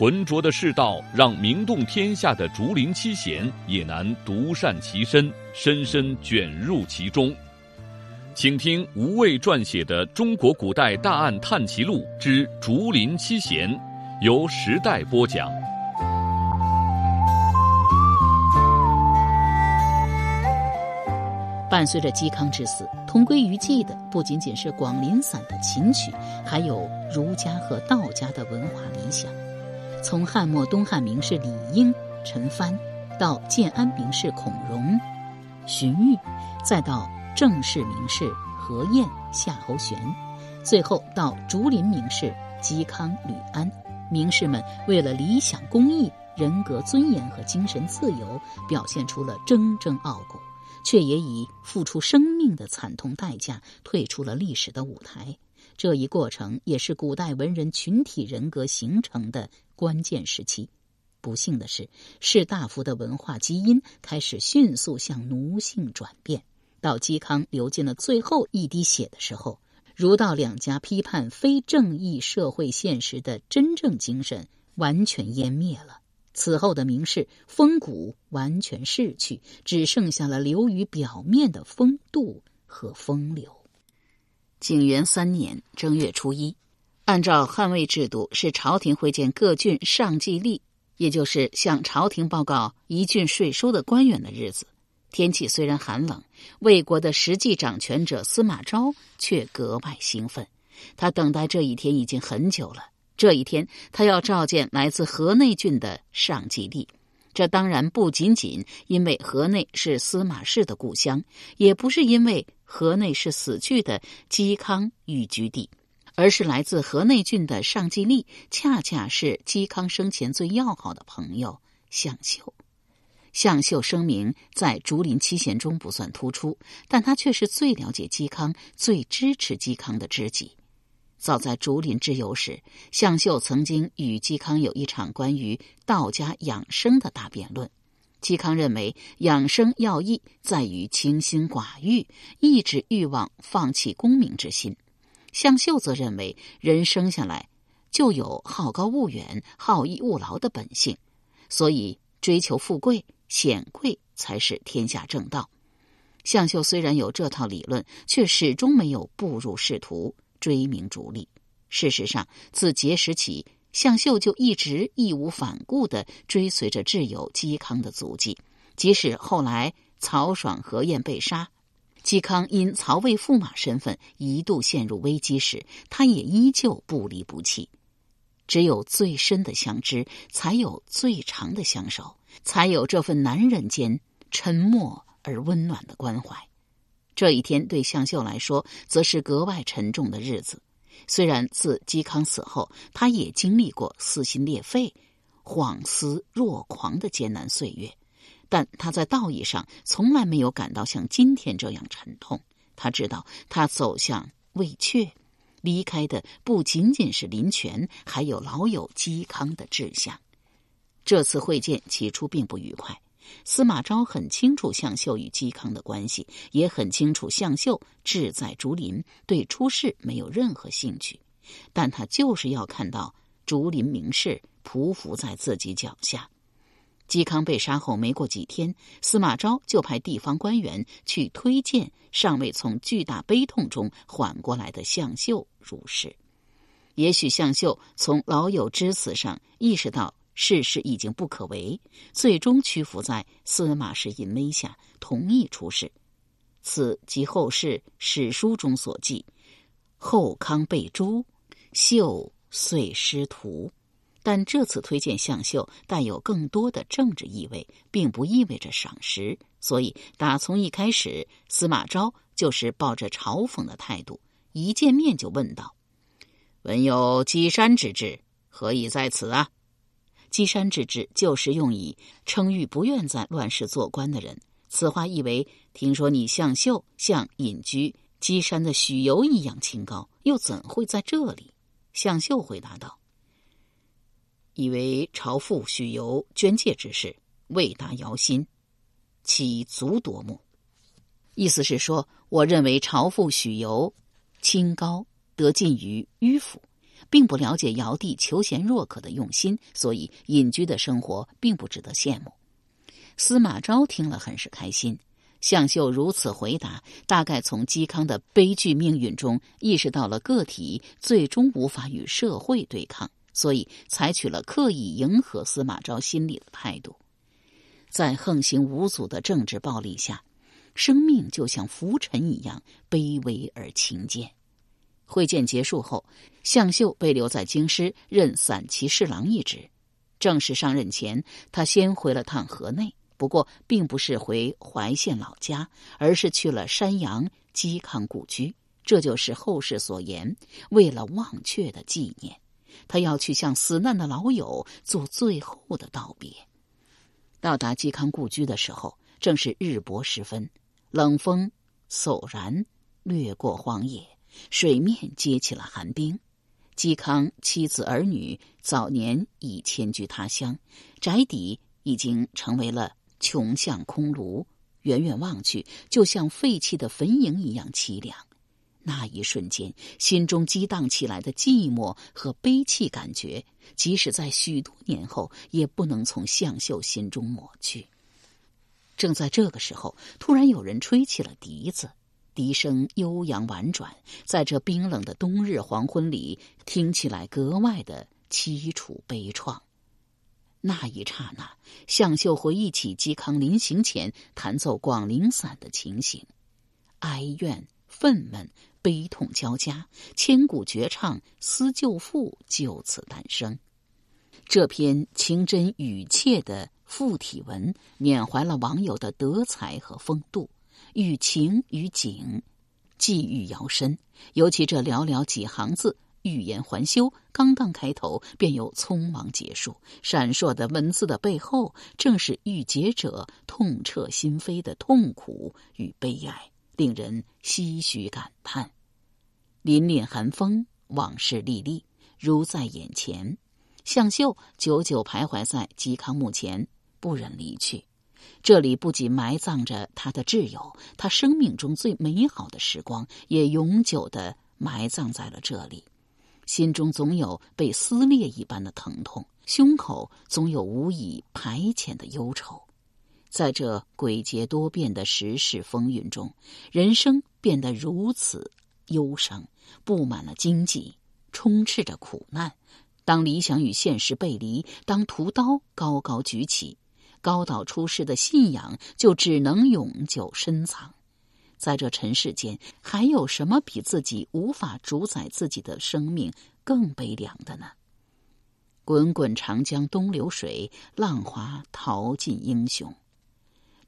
浑浊的世道，让名动天下的竹林七贤也难独善其身，深深卷入其中。请听吴畏撰写的《中国古代大案探奇录之竹林七贤》，由时代播讲。伴随着嵇康之死，同归于尽的不仅仅是广陵散的琴曲，还有儒家和道家的文化理想。从汉末东汉名士李英、陈蕃，到建安名士孔融、荀彧，再到正式名士何晏、夏侯玄，最后到竹林名士嵇康、吕安，名士们为了理想、公义、人格尊严和精神自由，表现出了铮铮傲骨，却也以付出生命的惨痛代价退出了历史的舞台。这一过程也是古代文人群体人格形成的关键时期。不幸的是，士大夫的文化基因开始迅速向奴性转变。到嵇康流尽了最后一滴血的时候，儒道两家批判非正义社会现实的真正精神完全湮灭了。此后的名士风骨完全逝去，只剩下了流于表面的风度和风流。景元三年正月初一，按照汉魏制度，是朝廷会见各郡上计吏，也就是向朝廷报告一郡税收的官员的日子。天气虽然寒冷，魏国的实际掌权者司马昭却格外兴奋。他等待这一天已经很久了。这一天，他要召见来自河内郡的上计吏。这当然不仅仅因为河内是司马氏的故乡，也不是因为河内是死去的嵇康寓居地，而是来自河内郡的上计吏，恰恰是嵇康生前最要好的朋友向秀。向秀声名在竹林七贤中不算突出，但他却是最了解嵇康、最支持嵇康的知己。早在竹林之游时，向秀曾经与嵇康有一场关于道家养生的大辩论。嵇康认为养生要义在于清心寡欲，抑制欲望，放弃功名之心；向秀则认为人生下来就有好高骛远、好逸恶劳的本性，所以追求富贵显贵才是天下正道。向秀虽然有这套理论，却始终没有步入仕途。追名逐利。事实上，自结识起，向秀就一直义无反顾的追随着挚友嵇康的足迹。即使后来曹爽、何晏被杀，嵇康因曹魏驸马身份一度陷入危机时，他也依旧不离不弃。只有最深的相知，才有最长的相守，才有这份男人间沉默而温暖的关怀。这一天对向秀来说，则是格外沉重的日子。虽然自嵇康死后，他也经历过撕心裂肺、恍思若狂的艰难岁月，但他在道义上从来没有感到像今天这样沉痛。他知道，他走向魏阙，离开的不仅仅是林泉，还有老友嵇康的志向。这次会见起初并不愉快。司马昭很清楚向秀与嵇康的关系，也很清楚向秀志在竹林，对出仕没有任何兴趣。但他就是要看到竹林名士匍匐在自己脚下。嵇康被杀后没过几天，司马昭就派地方官员去推荐尚未从巨大悲痛中缓过来的向秀入仕。也许向秀从老友之死上意识到。世事已经不可为，最终屈服在司马氏淫威下，同意出仕。此即后世史书中所记：“后康被诛，秀遂师徒。”但这次推荐向秀带有更多的政治意味，并不意味着赏识。所以，打从一开始，司马昭就是抱着嘲讽的态度，一见面就问道：“文有积山之志，何以在此啊？”积山之志，就是用以称誉不愿在乱世做官的人。此话意为：听说你向秀像隐居箕山的许由一样清高，又怎会在这里？向秀回答道：“以为朝父许由捐介之事，未达瑶心，其足夺目。”意思是说，我认为朝父许由清高得近于迂腐，并不了解尧帝求贤若渴的用心，所以隐居的生活并不值得羡慕。司马昭听了很是开心。向秀如此回答，大概从嵇康的悲剧命运中意识到了个体最终无法与社会对抗，所以采取了刻意迎合司马昭心理的态度。在横行无阻的政治暴力下，生命就像浮尘一样卑微而轻贱。会见结束后，向秀被留在京师任散骑侍郎一职。正式上任前，他先回了趟河内。不过，并不是回怀县老家，而是去了山阳嵇康故居。这就是后世所言“为了忘却的纪念”，他要去向死难的老友做最后的道别。到达嵇康故居的时候，正是日薄时分，冷风嗖然掠过荒野，水面结起了寒冰。嵇康妻子儿女早年已迁居他乡，宅邸已经成为了。穷巷空庐，远远望去，就像废弃的坟茔一样凄凉。那一瞬间，心中激荡起来的寂寞和悲戚感觉，即使在许多年后，也不能从向秀心中抹去。正在这个时候，突然有人吹起了笛子，笛声悠扬婉转，在这冰冷的冬日黄昏里，听起来格外的凄楚悲怆。那一刹那，向秀回忆起嵇康临行前弹奏《广陵散》的情形，哀怨、愤懑、悲痛交加，千古绝唱《思旧赋》就此诞生。这篇情真语切的赋体文，缅怀了网友的德才和风度，寓情于景，寄寓遥深。尤其这寥寥几行字。欲言还休，刚刚开头便又匆忙结束。闪烁的文字的背后，正是欲结者痛彻心扉的痛苦与悲哀，令人唏嘘感叹。凛凛寒风，往事历历，如在眼前。向秀久久徘徊在嵇康墓前，不忍离去。这里不仅埋葬着他的挚友，他生命中最美好的时光，也永久的埋葬在了这里。心中总有被撕裂一般的疼痛，胸口总有无以排遣的忧愁。在这诡谲多变的时事风云中，人生变得如此忧伤，布满了荆棘，充斥着苦难。当理想与现实背离，当屠刀高高举起，高岛出世的信仰就只能永久深藏。在这尘世间，还有什么比自己无法主宰自己的生命更悲凉的呢？滚滚长江东流水，浪花淘尽英雄。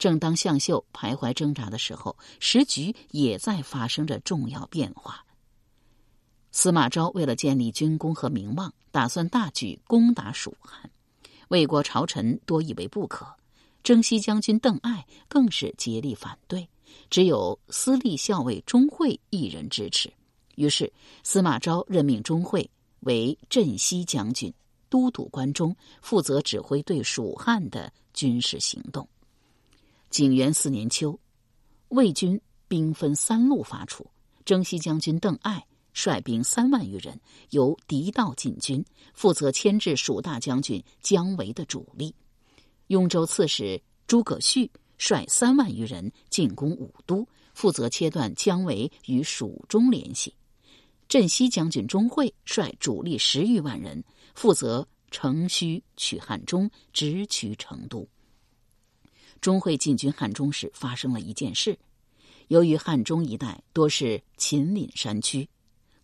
正当向秀徘徊挣扎的时候，时局也在发生着重要变化。司马昭为了建立军功和名望，打算大举攻打蜀汉，魏国朝臣多以为不可，征西将军邓艾更是竭力反对。只有司隶校尉钟会一人支持，于是司马昭任命钟会为镇西将军，都督关中，负责指挥对蜀汉的军事行动。景元四年秋，魏军兵分三路伐楚，征西将军邓艾率兵三万余人由狄道进军，负责牵制蜀大将军姜维的主力。雍州刺史诸葛绪。率三万余人进攻武都，负责切断姜维与蜀中联系。镇西将军钟会率主力十余万人，负责乘虚取汉中，直取成都。钟会进军汉中时，发生了一件事：由于汉中一带多是秦岭山区，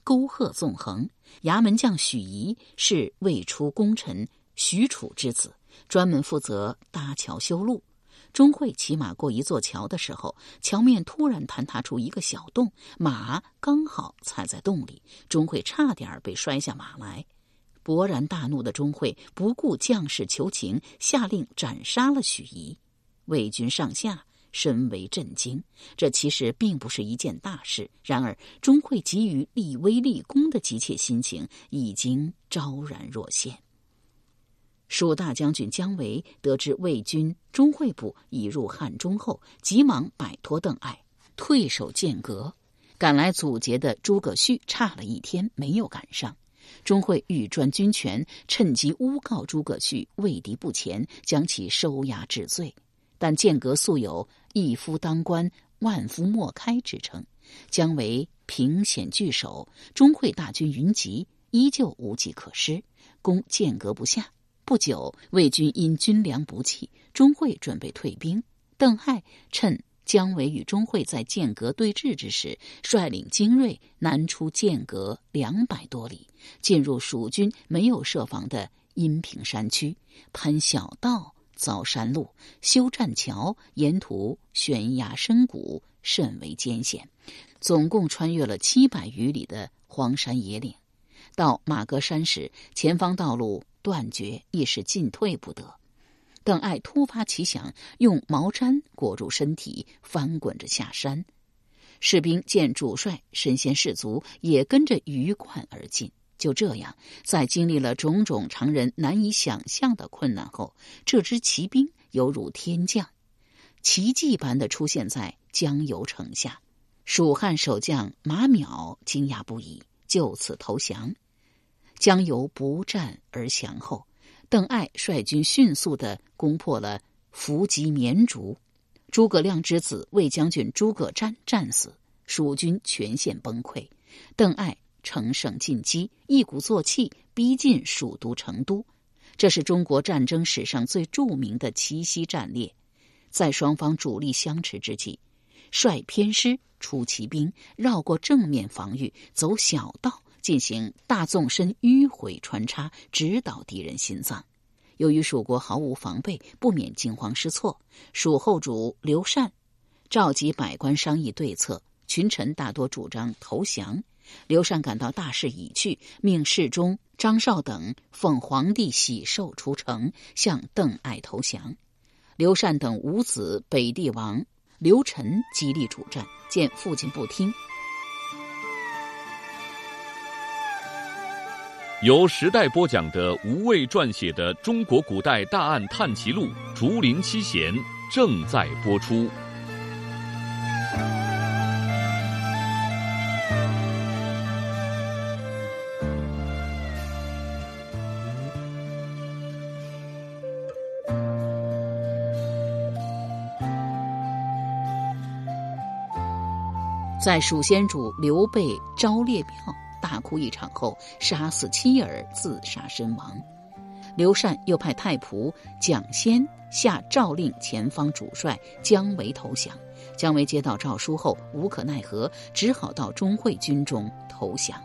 沟壑纵横，衙门将许仪是魏出功臣许褚之子，专门负责搭桥修路。钟会骑马过一座桥的时候，桥面突然坍塌出一个小洞，马刚好踩在洞里，钟会差点被摔下马来。勃然大怒的钟会不顾将士求情，下令斩杀了许仪。魏军上下深为震惊。这其实并不是一件大事，然而钟会急于立威立功的急切心情已经昭然若现。蜀大将军姜维得知魏军钟会部已入汉中后，急忙摆脱邓艾，退守剑阁。赶来阻截的诸葛绪差了一天没有赶上。钟会欲专军权，趁机诬告诸葛绪畏敌不前，将其收押治罪。但剑阁素有“一夫当关，万夫莫开”之称，姜维凭险据守，钟会大军云集，依旧无计可施，攻剑阁不下。不久，魏军因军粮不济，钟会准备退兵。邓艾趁姜维与钟会在剑阁对峙之时，率领精锐南出剑阁两百多里，进入蜀军没有设防的阴平山区，攀小道，凿山路，修栈桥，沿途悬崖深谷，甚为艰险。总共穿越了七百余里的荒山野岭，到马戈山时，前方道路。断绝，亦是进退不得。邓艾突发奇想，用毛毡裹住身体，翻滚着下山。士兵见主帅身先士卒，也跟着鱼贯而进。就这样，在经历了种种常人难以想象的困难后，这支骑兵犹如天降，奇迹般的出现在江油城下。蜀汉守将马邈惊讶不已，就此投降。江油不战而降后，邓艾率军迅速的攻破了伏击绵竹，诸葛亮之子魏将军诸葛瞻战死，蜀军全线崩溃。邓艾乘胜进击，一鼓作气逼近蜀都成都。这是中国战争史上最著名的奇袭战列。在双方主力相持之际，率偏师出骑兵，绕过正面防御，走小道。进行大纵深迂回穿插，直捣敌人心脏。由于蜀国毫无防备，不免惊慌失措。蜀后主刘禅召集百官商议对策，群臣大多主张投降。刘禅感到大势已去，命侍中张绍等奉皇帝喜寿出城，向邓艾投降。刘禅等五子北帝王刘晨极力主战，见父亲不听。由时代播讲的吴畏撰写的《中国古代大案探奇录·竹林七贤》正在播出。在蜀先主刘备昭烈庙。大哭一场后，杀死妻儿，自杀身亡。刘禅又派太仆蒋先下诏令前方主帅姜维投降。姜维接到诏书后，无可奈何，只好到钟会军中投降。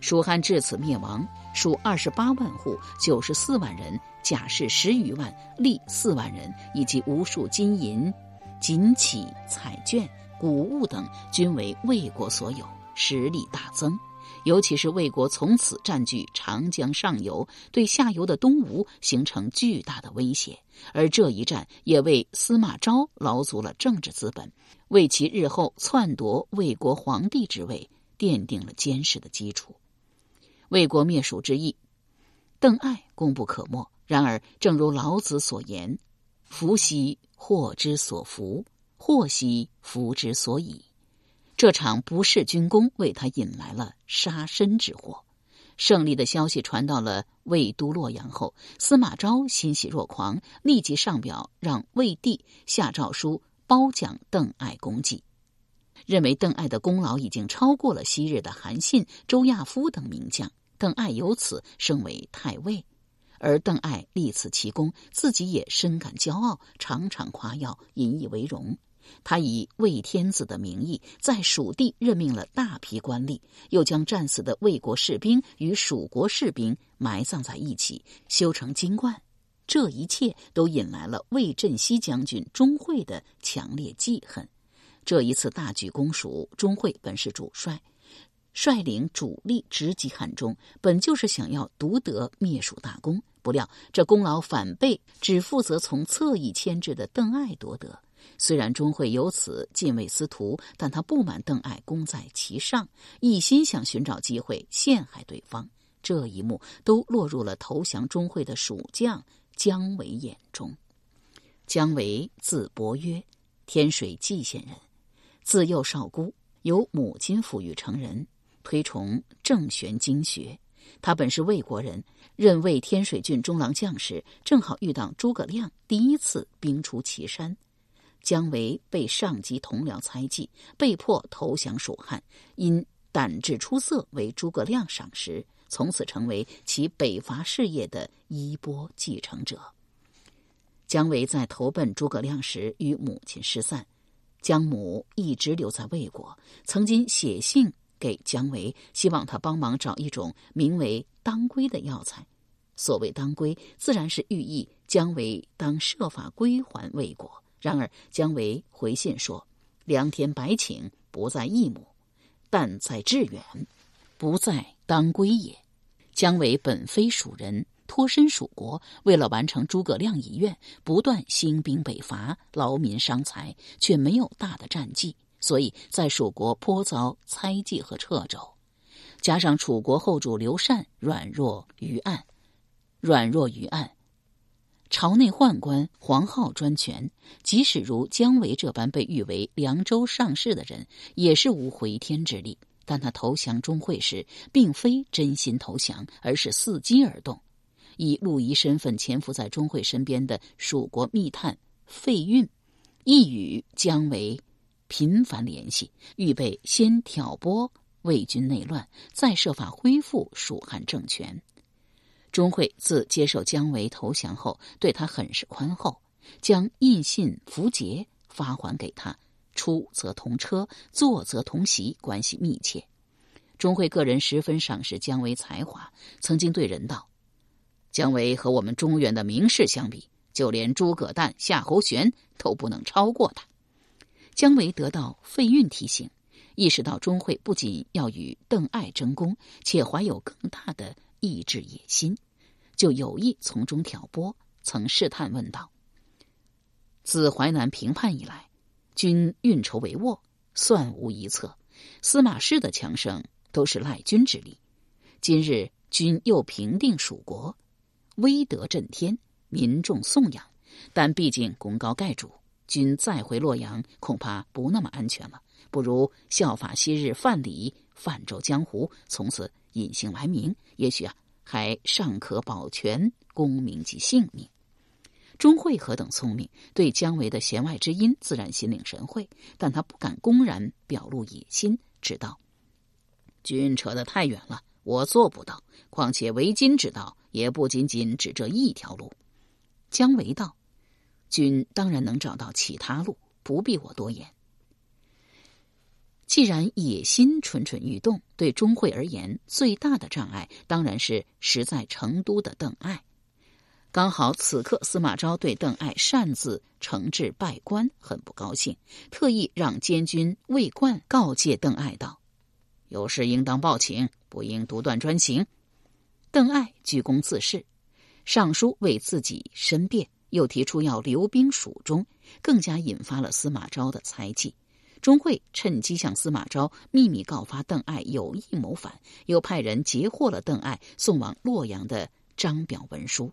蜀汉至此灭亡，蜀二十八万户、九十四万人，甲士十余万，吏四万人，以及无数金银、锦旗、彩绢、谷物等，均为魏国所有，实力大增。尤其是魏国从此占据长江上游，对下游的东吴形成巨大的威胁，而这一战也为司马昭劳足了政治资本，为其日后篡夺魏国皇帝之位奠定了坚实的基础。魏国灭蜀之役，邓艾功不可没。然而，正如老子所言：“福兮祸之所伏，祸兮福之所倚。”这场不世军功为他引来了杀身之祸。胜利的消息传到了魏都洛阳后，司马昭欣喜若狂，立即上表让魏帝下诏书褒奖邓艾功绩，认为邓艾的功劳已经超过了昔日的韩信、周亚夫等名将。邓艾由此升为太尉，而邓艾立此奇功，自己也深感骄傲，常常夸耀，引以为荣。他以魏天子的名义，在蜀地任命了大批官吏，又将战死的魏国士兵与蜀国士兵埋葬在一起，修成金冠。这一切都引来了魏镇西将军钟会的强烈记恨。这一次大举攻蜀，钟会本是主帅，率领主力直击汉中，本就是想要独得灭蜀大功。不料这功劳反被只负责从侧翼牵制的邓艾夺得。虽然钟会由此进位司徒，但他不满邓艾功在其上，一心想寻找机会陷害对方。这一幕都落入了投降钟会的蜀将姜维眼中。姜维字伯约，天水蓟县人，自幼少孤，由母亲抚育成人。推崇正玄经学，他本是魏国人，任魏天水郡中郎将时，正好遇到诸葛亮第一次兵出祁山，姜维被上级同僚猜忌，被迫投降蜀汉，因胆智出色，为诸葛亮赏识，从此成为其北伐事业的衣钵继承者。姜维在投奔诸葛亮时，与母亲失散，姜母一直留在魏国，曾经写信。给姜维，希望他帮忙找一种名为当归的药材。所谓当归，自然是寓意姜维当设法归还魏国。然而姜维回信说：“良田百顷，不在一亩，但在致远，不在当归也。”姜维本非蜀人，脱身蜀国，为了完成诸葛亮遗愿，不断兴兵北伐，劳民伤财，却没有大的战绩。所以在蜀国颇遭猜忌和掣肘，加上楚国后主刘禅软弱于暗，软弱于暗，朝内宦官黄皓专权，即使如姜维这般被誉为凉州上士的人，也是无回天之力。但他投降钟会时，并非真心投降，而是伺机而动，以陆仪身份潜伏在钟会身边的蜀国密探费运，亦与姜维。频繁联系，预备先挑拨魏军内乱，再设法恢复蜀汉政权。钟会自接受姜维投降后，对他很是宽厚，将印信符节发还给他，出则同车，坐则同席，关系密切。钟会个人十分赏识姜维才华，曾经对人道：“姜维和我们中原的名士相比，就连诸葛诞、夏侯玄都不能超过他。”姜维得到费运提醒，意识到钟会不仅要与邓艾争功，且怀有更大的意志野心，就有意从中挑拨。曾试探问道：“自淮南平叛以来，君运筹帷幄，算无一策。司马氏的强盛都是赖君之力。今日君又平定蜀国，威德震天，民众颂扬，但毕竟功高盖主。”君再回洛阳，恐怕不那么安全了。不如效法昔日范蠡，泛舟江湖，从此隐姓埋名，也许啊，还尚可保全功名及性命。钟会何等聪明，对姜维的弦外之音自然心领神会，但他不敢公然表露野心，知道君扯得太远了，我做不到。况且为今之道，也不仅仅只这一条路。姜维道。君当然能找到其他路，不必我多言。既然野心蠢蠢欲动，对钟会而言，最大的障碍当然是实在成都的邓艾。刚好此刻司马昭对邓艾擅自惩治拜官很不高兴，特意让监军魏冠告诫邓艾道：“有事应当报请，不应独断专行。”邓艾居功自恃，上书为自己申辩。又提出要留兵蜀中，更加引发了司马昭的猜忌。钟会趁机向司马昭秘密告发邓艾有意谋反，又派人截获了邓艾送往洛阳的张表文书。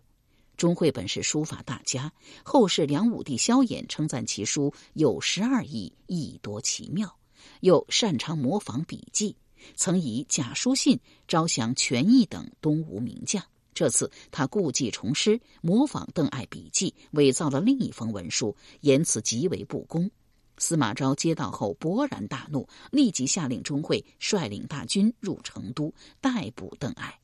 钟会本是书法大家，后世梁武帝萧衍称赞其书有十二意，意多奇妙，又擅长模仿笔迹，曾以假书信招降权益等东吴名将。这次他故技重施，模仿邓艾笔记，伪造了另一封文书，言辞极为不公。司马昭接到后勃然大怒，立即下令钟会率领大军入成都逮捕邓艾。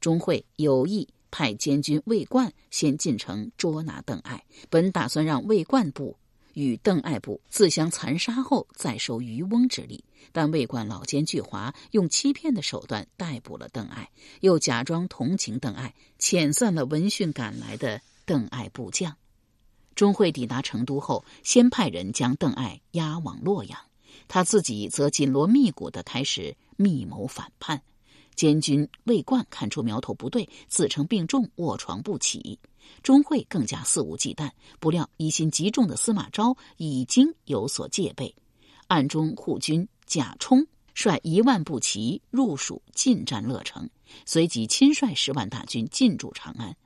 钟会有意派监军魏冠先进城捉拿邓艾，本打算让魏冠部。与邓艾部自相残杀后，再收渔翁之利。但魏冠老奸巨猾，用欺骗的手段逮捕了邓艾，又假装同情邓艾，遣散了闻讯赶来的邓艾部将。钟会抵达成都后，先派人将邓艾押往洛阳。他自己则紧锣密鼓的开始密谋反叛。监军魏冠看出苗头不对，自称病重，卧床不起。钟会更加肆无忌惮，不料疑心极重的司马昭已经有所戒备，暗中护军贾充率一万步骑入蜀进占乐城，随即亲率十万大军进驻长安。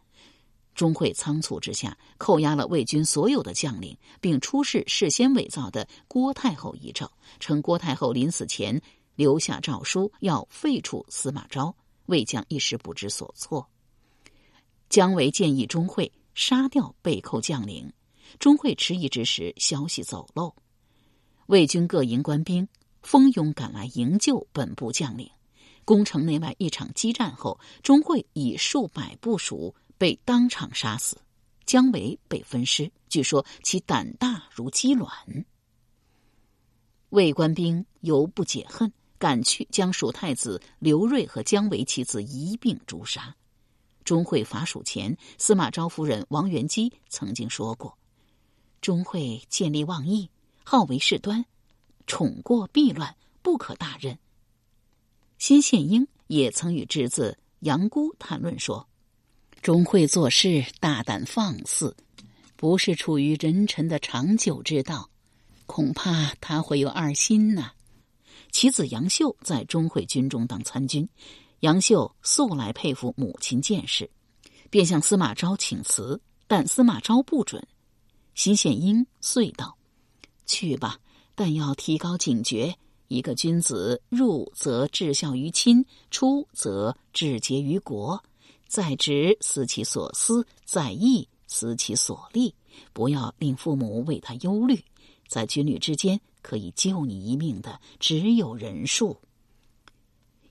钟会仓促之下，扣押了魏军所有的将领，并出示事先伪造的郭太后遗诏，称郭太后临死前留下诏书，要废除司马昭。魏将一时不知所措。姜维建议钟会杀掉被扣将领，钟会迟疑之时，消息走漏，魏军各营官兵蜂拥赶来营救本部将领。攻城内外一场激战后，钟会以数百部属。被当场杀死，姜维被分尸。据说其胆大如鸡卵。魏官兵犹不解恨，赶去将蜀太子刘瑞和姜维妻子一并诛杀。钟会伐蜀前，司马昭夫人王元姬曾经说过：“钟会见利忘义，好为事端，宠过必乱，不可大任。”辛宪英也曾与侄子杨姑谈论说。钟会做事大胆放肆，不是处于人臣的长久之道，恐怕他会有二心呐。其子杨秀在钟会军中当参军，杨秀素来佩服母亲见识，便向司马昭请辞，但司马昭不准。辛宪英遂道：“去吧，但要提高警觉。一个君子入则至孝于亲，出则至节于国。”在职思其所思，在义思其所利，不要令父母为他忧虑。在军旅之间，可以救你一命的只有人数。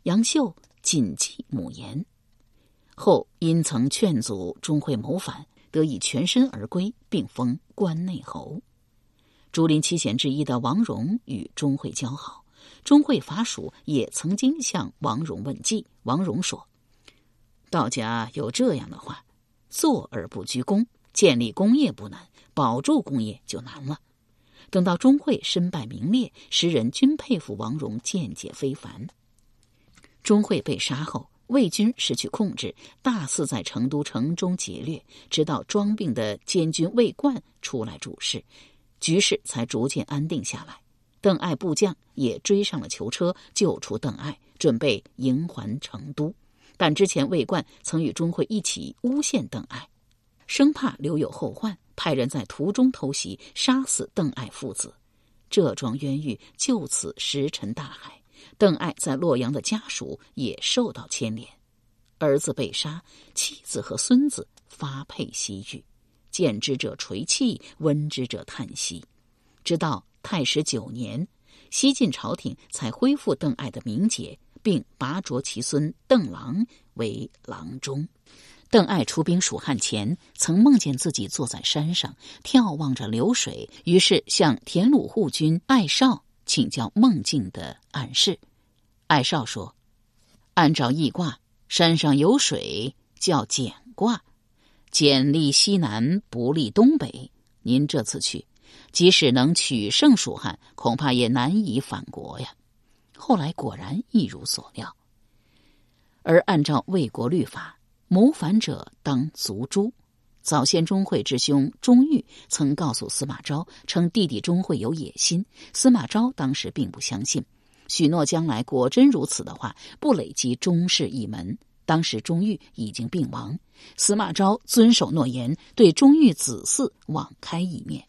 杨秀谨记母言，后因曾劝阻钟会谋反，得以全身而归，并封关内侯。竹林七贤之一的王戎与钟会交好，钟会伐蜀也曾经向王戎问计。王戎说。道家有这样的话：“坐而不居功，建立功业不难，保住功业就难了。”等到钟会身败名裂，时人均佩服王戎见解非凡。钟会被杀后，魏军失去控制，大肆在成都城中劫掠，直到装病的监军魏冠出来主事，局势才逐渐安定下来。邓艾部将也追上了囚车，救出邓艾，准备迎还成都。但之前魏冠曾与钟会一起诬陷邓艾，生怕留有后患，派人在途中偷袭，杀死邓艾父子。这桩冤狱就此石沉大海。邓艾在洛阳的家属也受到牵连，儿子被杀，妻子和孙子发配西域。见之者垂泣，闻之者叹息。直到太史九年，西晋朝廷才恢复邓艾的名节。并拔擢其孙邓郎为郎中。邓艾出兵蜀汉前，曾梦见自己坐在山上眺望着流水，于是向田鲁护军艾绍请教梦境的暗示。艾绍说：“按照易卦，山上有水叫简卦，简利西南，不利东北。您这次去，即使能取胜蜀汉，恐怕也难以反国呀。”后来果然一如所料，而按照魏国律法，谋反者当族诛。早先钟会之兄钟毓曾告诉司马昭，称弟弟钟会有野心。司马昭当时并不相信，许诺将来果真如此的话，不累积钟氏一门。当时钟毓已经病亡，司马昭遵守诺言，对钟毓子嗣网开一面。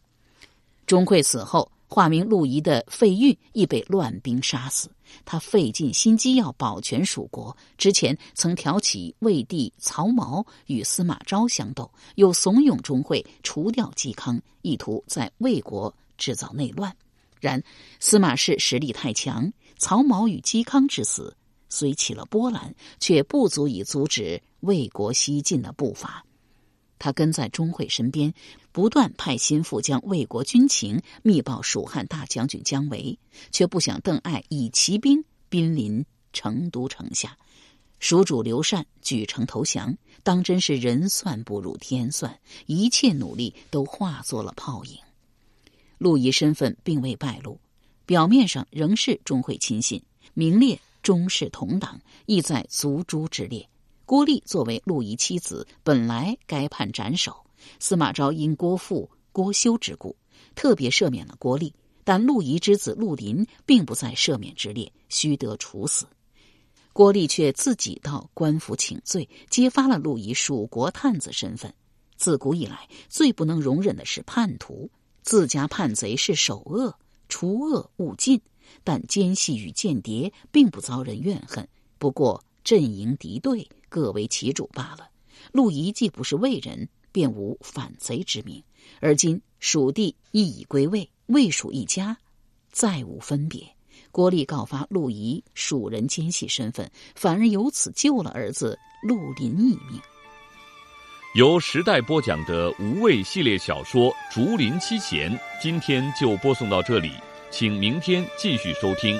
钟会死后。化名陆仪的费玉亦被乱兵杀死。他费尽心机要保全蜀国，之前曾挑起魏帝曹髦与司马昭相斗，又怂恿钟会除掉嵇康，意图在魏国制造内乱。然司马氏实力太强，曹髦与嵇康之死虽起了波澜，却不足以阻止魏国西进的步伐。他跟在钟会身边，不断派心腹将魏国军情密报蜀汉大将军姜维，却不想邓艾以骑兵兵临成都城下，蜀主刘禅举城投降。当真是人算不如天算，一切努力都化作了泡影。陆仪身份并未败露，表面上仍是钟会亲信，名列钟氏同党，亦在族诛之列。郭丽作为陆仪妻子，本来该判斩首。司马昭因郭父郭修之故，特别赦免了郭立，但陆仪之子陆林并不在赦免之列，须得处死。郭立却自己到官府请罪，揭发了陆仪蜀国探子身份。自古以来，最不能容忍的是叛徒，自家叛贼是首恶，除恶务尽。但奸细与间谍并不遭人怨恨，不过阵营敌对。各为其主罢了。陆仪既不是魏人，便无反贼之名。而今蜀地亦已归魏，魏蜀一家，再无分别。郭丽告发陆仪蜀人奸细身份，反而由此救了儿子陆林一命。由时代播讲的无畏系列小说《竹林七贤》，今天就播送到这里，请明天继续收听。